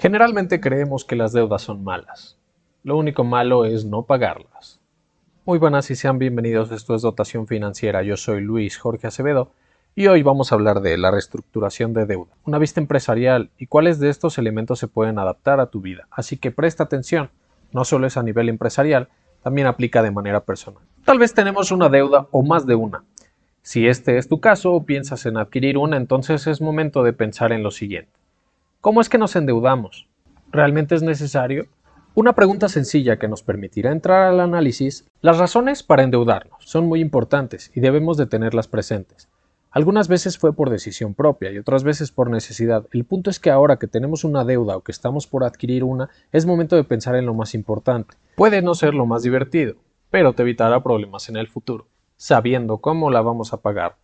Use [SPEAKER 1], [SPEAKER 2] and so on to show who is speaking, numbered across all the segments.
[SPEAKER 1] Generalmente creemos que las deudas son malas. Lo único malo es no pagarlas. Muy buenas y sean bienvenidos. Esto es Dotación Financiera. Yo soy Luis Jorge Acevedo y hoy vamos a hablar de la reestructuración de deuda, una vista empresarial y cuáles de estos elementos se pueden adaptar a tu vida. Así que presta atención. No solo es a nivel empresarial, también aplica de manera personal. Tal vez tenemos una deuda o más de una. Si este es tu caso o piensas en adquirir una, entonces es momento de pensar en lo siguiente. ¿Cómo es que nos endeudamos? ¿Realmente es necesario? Una pregunta sencilla que nos permitirá entrar al análisis. Las razones para endeudarnos son muy importantes y debemos de tenerlas presentes. Algunas veces fue por decisión propia y otras veces por necesidad. El punto es que ahora que tenemos una deuda o que estamos por adquirir una, es momento de pensar en lo más importante. Puede no ser lo más divertido, pero te evitará problemas en el futuro, sabiendo cómo la vamos a pagar.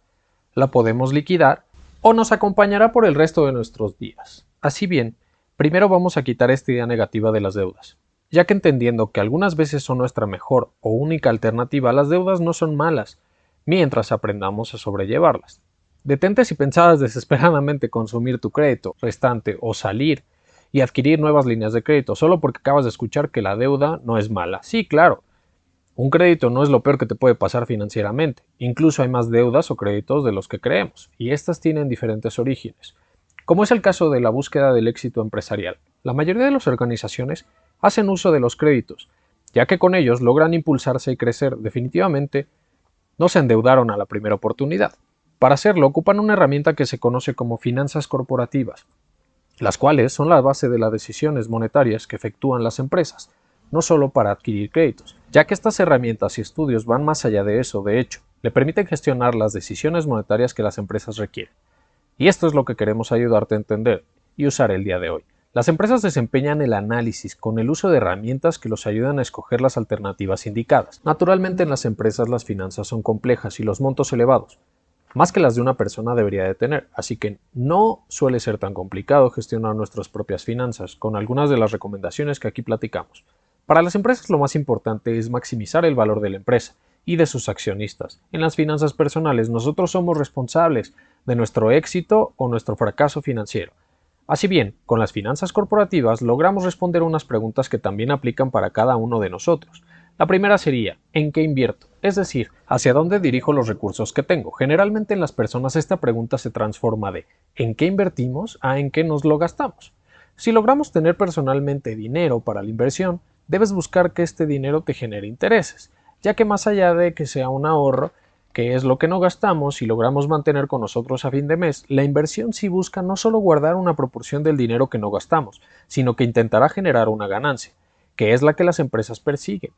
[SPEAKER 1] La podemos liquidar o nos acompañará por el resto de nuestros días. Así bien, primero vamos a quitar esta idea negativa de las deudas, ya que entendiendo que algunas veces son nuestra mejor o única alternativa, las deudas no son malas, mientras aprendamos a sobrellevarlas. Detente si pensabas desesperadamente consumir tu crédito restante o salir y adquirir nuevas líneas de crédito solo porque acabas de escuchar que la deuda no es mala. Sí, claro. Un crédito no es lo peor que te puede pasar financieramente. Incluso hay más deudas o créditos de los que creemos, y estas tienen diferentes orígenes como es el caso de la búsqueda del éxito empresarial. La mayoría de las organizaciones hacen uso de los créditos, ya que con ellos logran impulsarse y crecer. Definitivamente, no se endeudaron a la primera oportunidad. Para hacerlo ocupan una herramienta que se conoce como finanzas corporativas, las cuales son la base de las decisiones monetarias que efectúan las empresas, no solo para adquirir créditos, ya que estas herramientas y estudios van más allá de eso, de hecho, le permiten gestionar las decisiones monetarias que las empresas requieren. Y esto es lo que queremos ayudarte a entender y usar el día de hoy. Las empresas desempeñan el análisis con el uso de herramientas que los ayudan a escoger las alternativas indicadas. Naturalmente en las empresas las finanzas son complejas y los montos elevados, más que las de una persona debería de tener, así que no suele ser tan complicado gestionar nuestras propias finanzas con algunas de las recomendaciones que aquí platicamos. Para las empresas lo más importante es maximizar el valor de la empresa y de sus accionistas. En las finanzas personales nosotros somos responsables de nuestro éxito o nuestro fracaso financiero. Así bien, con las finanzas corporativas logramos responder unas preguntas que también aplican para cada uno de nosotros. La primera sería, ¿en qué invierto? Es decir, ¿hacia dónde dirijo los recursos que tengo? Generalmente en las personas esta pregunta se transforma de ¿en qué invertimos? a ¿en qué nos lo gastamos? Si logramos tener personalmente dinero para la inversión, debes buscar que este dinero te genere intereses, ya que más allá de que sea un ahorro, que es lo que no gastamos y logramos mantener con nosotros a fin de mes, la inversión sí busca no solo guardar una proporción del dinero que no gastamos, sino que intentará generar una ganancia, que es la que las empresas persiguen.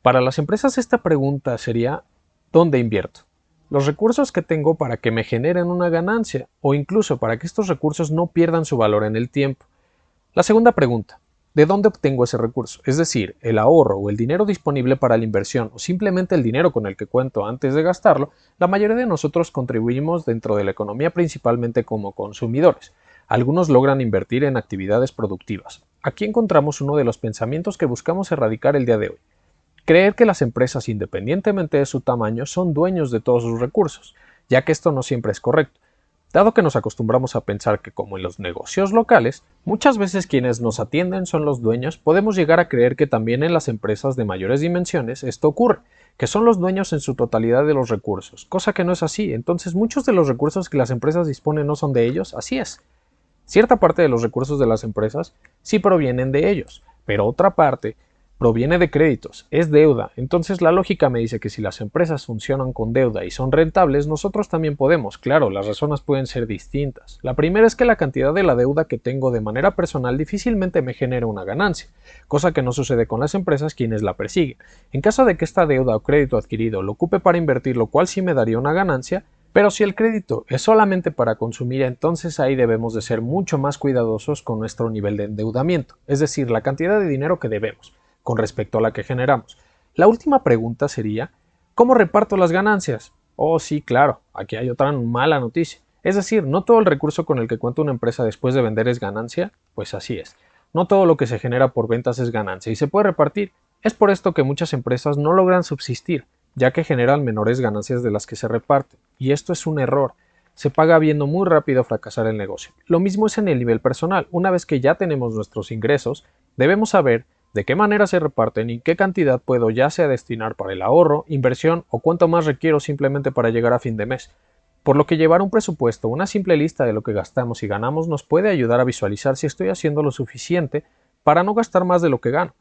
[SPEAKER 1] Para las empresas esta pregunta sería ¿dónde invierto? Los recursos que tengo para que me generen una ganancia o incluso para que estos recursos no pierdan su valor en el tiempo. La segunda pregunta, ¿De dónde obtengo ese recurso? Es decir, el ahorro o el dinero disponible para la inversión o simplemente el dinero con el que cuento antes de gastarlo, la mayoría de nosotros contribuimos dentro de la economía principalmente como consumidores. Algunos logran invertir en actividades productivas. Aquí encontramos uno de los pensamientos que buscamos erradicar el día de hoy. Creer que las empresas, independientemente de su tamaño, son dueños de todos sus recursos, ya que esto no siempre es correcto. Dado que nos acostumbramos a pensar que como en los negocios locales, muchas veces quienes nos atienden son los dueños, podemos llegar a creer que también en las empresas de mayores dimensiones esto ocurre, que son los dueños en su totalidad de los recursos, cosa que no es así, entonces muchos de los recursos que las empresas disponen no son de ellos, así es. Cierta parte de los recursos de las empresas sí provienen de ellos, pero otra parte proviene de créditos, es deuda. Entonces la lógica me dice que si las empresas funcionan con deuda y son rentables, nosotros también podemos. Claro, las razones pueden ser distintas. La primera es que la cantidad de la deuda que tengo de manera personal difícilmente me genera una ganancia, cosa que no sucede con las empresas quienes la persiguen. En caso de que esta deuda o crédito adquirido lo ocupe para invertir, lo cual sí me daría una ganancia, pero si el crédito es solamente para consumir, entonces ahí debemos de ser mucho más cuidadosos con nuestro nivel de endeudamiento, es decir, la cantidad de dinero que debemos con respecto a la que generamos. La última pregunta sería, ¿cómo reparto las ganancias? Oh, sí, claro, aquí hay otra mala noticia. Es decir, no todo el recurso con el que cuenta una empresa después de vender es ganancia, pues así es. No todo lo que se genera por ventas es ganancia y se puede repartir. Es por esto que muchas empresas no logran subsistir, ya que generan menores ganancias de las que se reparten. Y esto es un error. se paga viendo muy rápido fracasar el negocio. Lo mismo es en el nivel personal. Una vez que ya tenemos nuestros ingresos, debemos saber de qué manera se reparten y qué cantidad puedo ya sea destinar para el ahorro, inversión o cuánto más requiero simplemente para llegar a fin de mes. Por lo que llevar un presupuesto, una simple lista de lo que gastamos y ganamos nos puede ayudar a visualizar si estoy haciendo lo suficiente para no gastar más de lo que gano.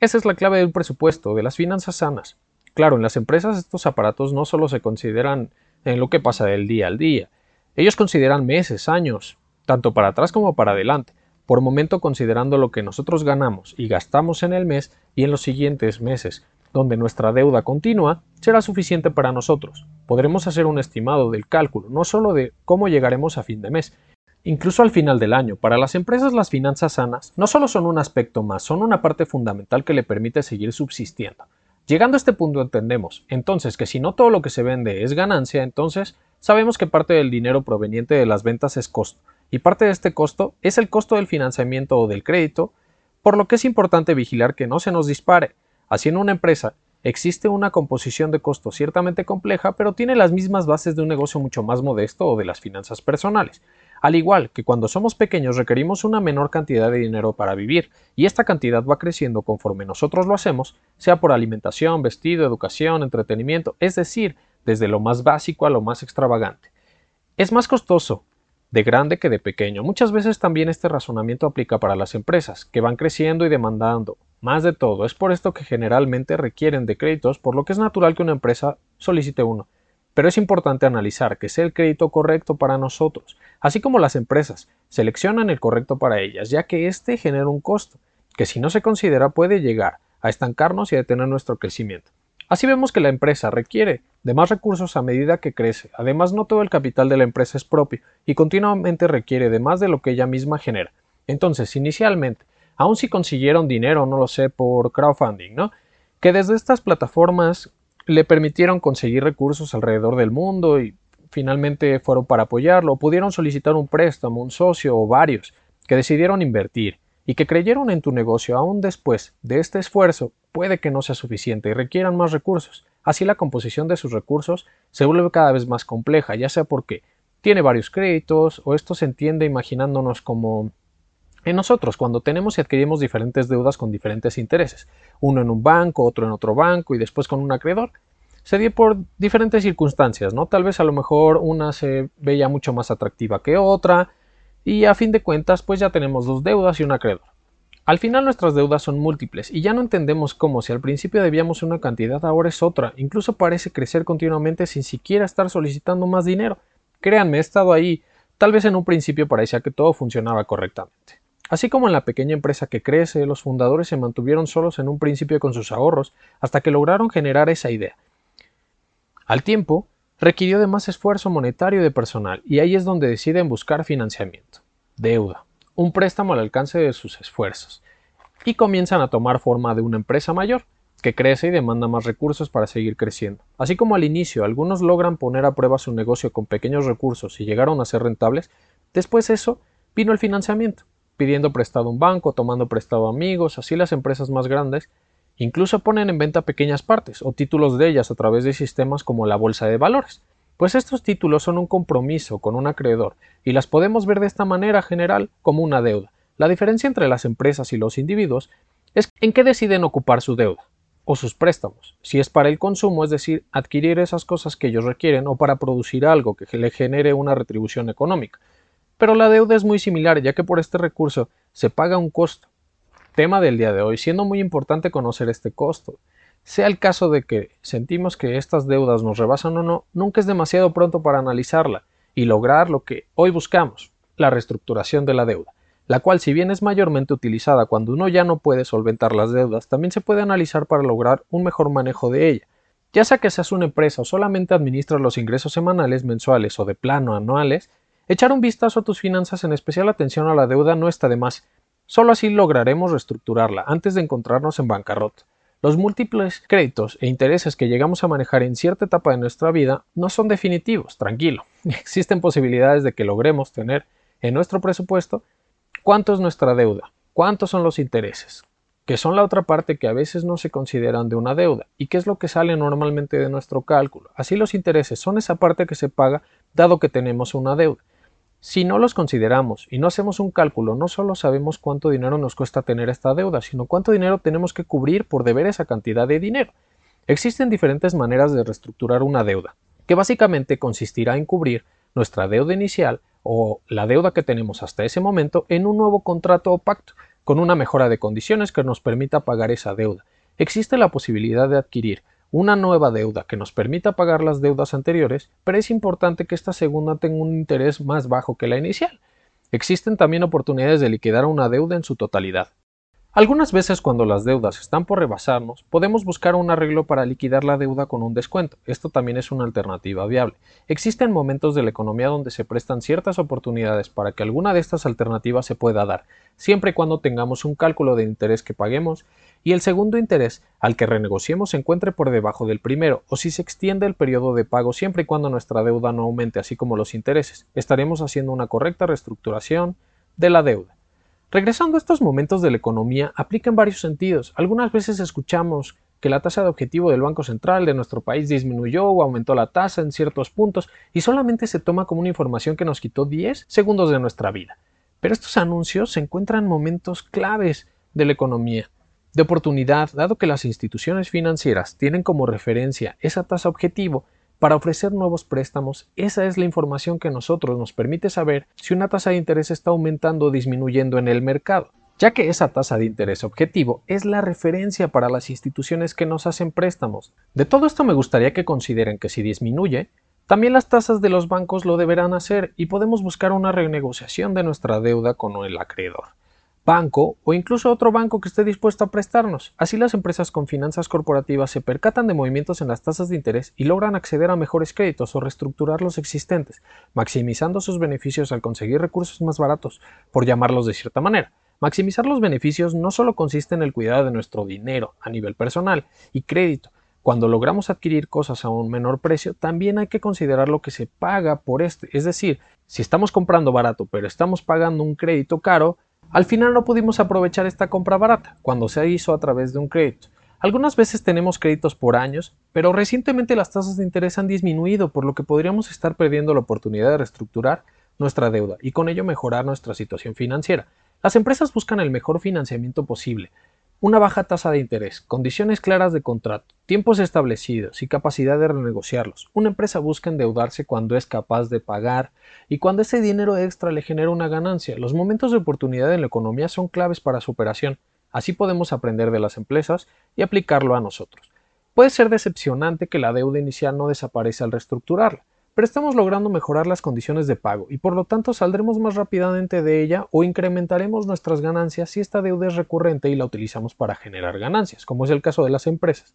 [SPEAKER 1] Esa es la clave de un presupuesto, de las finanzas sanas. Claro, en las empresas estos aparatos no solo se consideran en lo que pasa del día al día, ellos consideran meses, años, tanto para atrás como para adelante, por momento considerando lo que nosotros ganamos y gastamos en el mes y en los siguientes meses, donde nuestra deuda continua será suficiente para nosotros. Podremos hacer un estimado del cálculo, no solo de cómo llegaremos a fin de mes, incluso al final del año. Para las empresas las finanzas sanas no solo son un aspecto más, son una parte fundamental que le permite seguir subsistiendo. Llegando a este punto entendemos, entonces, que si no todo lo que se vende es ganancia, entonces sabemos que parte del dinero proveniente de las ventas es costo, y parte de este costo es el costo del financiamiento o del crédito, por lo que es importante vigilar que no se nos dispare. Así en una empresa existe una composición de costos ciertamente compleja, pero tiene las mismas bases de un negocio mucho más modesto o de las finanzas personales. Al igual que cuando somos pequeños requerimos una menor cantidad de dinero para vivir, y esta cantidad va creciendo conforme nosotros lo hacemos, sea por alimentación, vestido, educación, entretenimiento, es decir, desde lo más básico a lo más extravagante. Es más costoso de grande que de pequeño. Muchas veces también este razonamiento aplica para las empresas, que van creciendo y demandando más de todo. Es por esto que generalmente requieren de créditos, por lo que es natural que una empresa solicite uno. Pero es importante analizar que sea el crédito correcto para nosotros, así como las empresas seleccionan el correcto para ellas, ya que éste genera un costo, que si no se considera puede llegar a estancarnos y a detener nuestro crecimiento. Así vemos que la empresa requiere de más recursos a medida que crece. Además, no todo el capital de la empresa es propio y continuamente requiere de más de lo que ella misma genera. Entonces, inicialmente, aun si consiguieron dinero, no lo sé, por crowdfunding, ¿no? Que desde estas plataformas le permitieron conseguir recursos alrededor del mundo y finalmente fueron para apoyarlo, pudieron solicitar un préstamo, un socio o varios que decidieron invertir y que creyeron en tu negocio aún después de este esfuerzo puede que no sea suficiente y requieran más recursos. Así la composición de sus recursos se vuelve cada vez más compleja, ya sea porque tiene varios créditos o esto se entiende imaginándonos como en nosotros cuando tenemos y adquirimos diferentes deudas con diferentes intereses, uno en un banco, otro en otro banco y después con un acreedor. Se dio por diferentes circunstancias, ¿no? Tal vez a lo mejor una se veía mucho más atractiva que otra, y a fin de cuentas pues ya tenemos dos deudas y un acreedor. Al final nuestras deudas son múltiples y ya no entendemos cómo si al principio debíamos una cantidad ahora es otra, incluso parece crecer continuamente sin siquiera estar solicitando más dinero. Créanme, he estado ahí, tal vez en un principio parecía que todo funcionaba correctamente. Así como en la pequeña empresa que crece, los fundadores se mantuvieron solos en un principio con sus ahorros hasta que lograron generar esa idea. Al tiempo, requirió de más esfuerzo monetario y de personal, y ahí es donde deciden buscar financiamiento, deuda, un préstamo al alcance de sus esfuerzos, y comienzan a tomar forma de una empresa mayor, que crece y demanda más recursos para seguir creciendo. Así como al inicio algunos logran poner a prueba su negocio con pequeños recursos y llegaron a ser rentables, después eso vino el financiamiento, pidiendo prestado a un banco, tomando prestado a amigos, así las empresas más grandes Incluso ponen en venta pequeñas partes o títulos de ellas a través de sistemas como la bolsa de valores, pues estos títulos son un compromiso con un acreedor y las podemos ver de esta manera general como una deuda. La diferencia entre las empresas y los individuos es en qué deciden ocupar su deuda o sus préstamos, si es para el consumo, es decir, adquirir esas cosas que ellos requieren o para producir algo que le genere una retribución económica. Pero la deuda es muy similar, ya que por este recurso se paga un costo, tema del día de hoy, siendo muy importante conocer este costo. Sea el caso de que sentimos que estas deudas nos rebasan o no, nunca es demasiado pronto para analizarla y lograr lo que hoy buscamos, la reestructuración de la deuda, la cual si bien es mayormente utilizada cuando uno ya no puede solventar las deudas, también se puede analizar para lograr un mejor manejo de ella. Ya sea que seas una empresa o solamente administras los ingresos semanales, mensuales o de plano anuales, echar un vistazo a tus finanzas en especial atención a la deuda no está de más, Solo así lograremos reestructurarla antes de encontrarnos en bancarrota. Los múltiples créditos e intereses que llegamos a manejar en cierta etapa de nuestra vida no son definitivos, tranquilo. Existen posibilidades de que logremos tener en nuestro presupuesto cuánto es nuestra deuda, cuántos son los intereses, que son la otra parte que a veces no se consideran de una deuda y que es lo que sale normalmente de nuestro cálculo. Así los intereses son esa parte que se paga dado que tenemos una deuda. Si no los consideramos y no hacemos un cálculo, no solo sabemos cuánto dinero nos cuesta tener esta deuda, sino cuánto dinero tenemos que cubrir por deber esa cantidad de dinero. Existen diferentes maneras de reestructurar una deuda, que básicamente consistirá en cubrir nuestra deuda inicial o la deuda que tenemos hasta ese momento en un nuevo contrato o pacto, con una mejora de condiciones que nos permita pagar esa deuda. Existe la posibilidad de adquirir una nueva deuda que nos permita pagar las deudas anteriores, pero es importante que esta segunda tenga un interés más bajo que la inicial. Existen también oportunidades de liquidar una deuda en su totalidad. Algunas veces cuando las deudas están por rebasarnos, podemos buscar un arreglo para liquidar la deuda con un descuento. Esto también es una alternativa viable. Existen momentos de la economía donde se prestan ciertas oportunidades para que alguna de estas alternativas se pueda dar, siempre y cuando tengamos un cálculo de interés que paguemos y el segundo interés al que renegociemos se encuentre por debajo del primero o si se extiende el periodo de pago siempre y cuando nuestra deuda no aumente así como los intereses. Estaremos haciendo una correcta reestructuración de la deuda. Regresando a estos momentos de la economía, aplica en varios sentidos. Algunas veces escuchamos que la tasa de objetivo del Banco Central de nuestro país disminuyó o aumentó la tasa en ciertos puntos y solamente se toma como una información que nos quitó 10 segundos de nuestra vida. Pero estos anuncios se encuentran en momentos claves de la economía, de oportunidad, dado que las instituciones financieras tienen como referencia esa tasa objetivo para ofrecer nuevos préstamos, esa es la información que nosotros nos permite saber si una tasa de interés está aumentando o disminuyendo en el mercado, ya que esa tasa de interés objetivo es la referencia para las instituciones que nos hacen préstamos. De todo esto me gustaría que consideren que si disminuye, también las tasas de los bancos lo deberán hacer y podemos buscar una renegociación de nuestra deuda con el acreedor banco o incluso otro banco que esté dispuesto a prestarnos. Así las empresas con finanzas corporativas se percatan de movimientos en las tasas de interés y logran acceder a mejores créditos o reestructurar los existentes, maximizando sus beneficios al conseguir recursos más baratos, por llamarlos de cierta manera. Maximizar los beneficios no solo consiste en el cuidado de nuestro dinero a nivel personal y crédito, cuando logramos adquirir cosas a un menor precio, también hay que considerar lo que se paga por este. Es decir, si estamos comprando barato pero estamos pagando un crédito caro, al final no pudimos aprovechar esta compra barata, cuando se hizo a través de un crédito. Algunas veces tenemos créditos por años, pero recientemente las tasas de interés han disminuido, por lo que podríamos estar perdiendo la oportunidad de reestructurar nuestra deuda y con ello mejorar nuestra situación financiera. Las empresas buscan el mejor financiamiento posible, una baja tasa de interés, condiciones claras de contrato, tiempos establecidos y capacidad de renegociarlos. Una empresa busca endeudarse cuando es capaz de pagar y cuando ese dinero extra le genera una ganancia. Los momentos de oportunidad en la economía son claves para su operación. Así podemos aprender de las empresas y aplicarlo a nosotros. Puede ser decepcionante que la deuda inicial no desaparece al reestructurarla, pero estamos logrando mejorar las condiciones de pago y por lo tanto saldremos más rápidamente de ella o incrementaremos nuestras ganancias si esta deuda es recurrente y la utilizamos para generar ganancias, como es el caso de las empresas.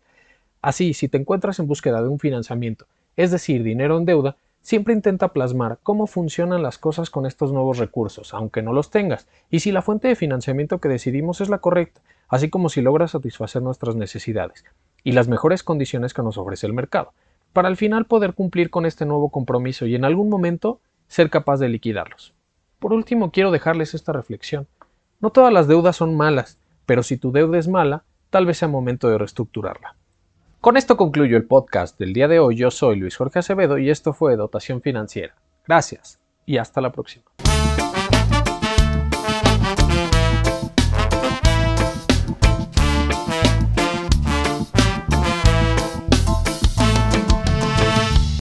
[SPEAKER 1] Así, si te encuentras en búsqueda de un financiamiento, es decir, dinero en deuda, siempre intenta plasmar cómo funcionan las cosas con estos nuevos recursos, aunque no los tengas, y si la fuente de financiamiento que decidimos es la correcta, así como si logra satisfacer nuestras necesidades y las mejores condiciones que nos ofrece el mercado para al final poder cumplir con este nuevo compromiso y en algún momento ser capaz de liquidarlos. Por último, quiero dejarles esta reflexión. No todas las deudas son malas, pero si tu deuda es mala, tal vez sea momento de reestructurarla. Con esto concluyo el podcast del día de hoy. Yo soy Luis Jorge Acevedo y esto fue Dotación Financiera. Gracias y hasta la próxima.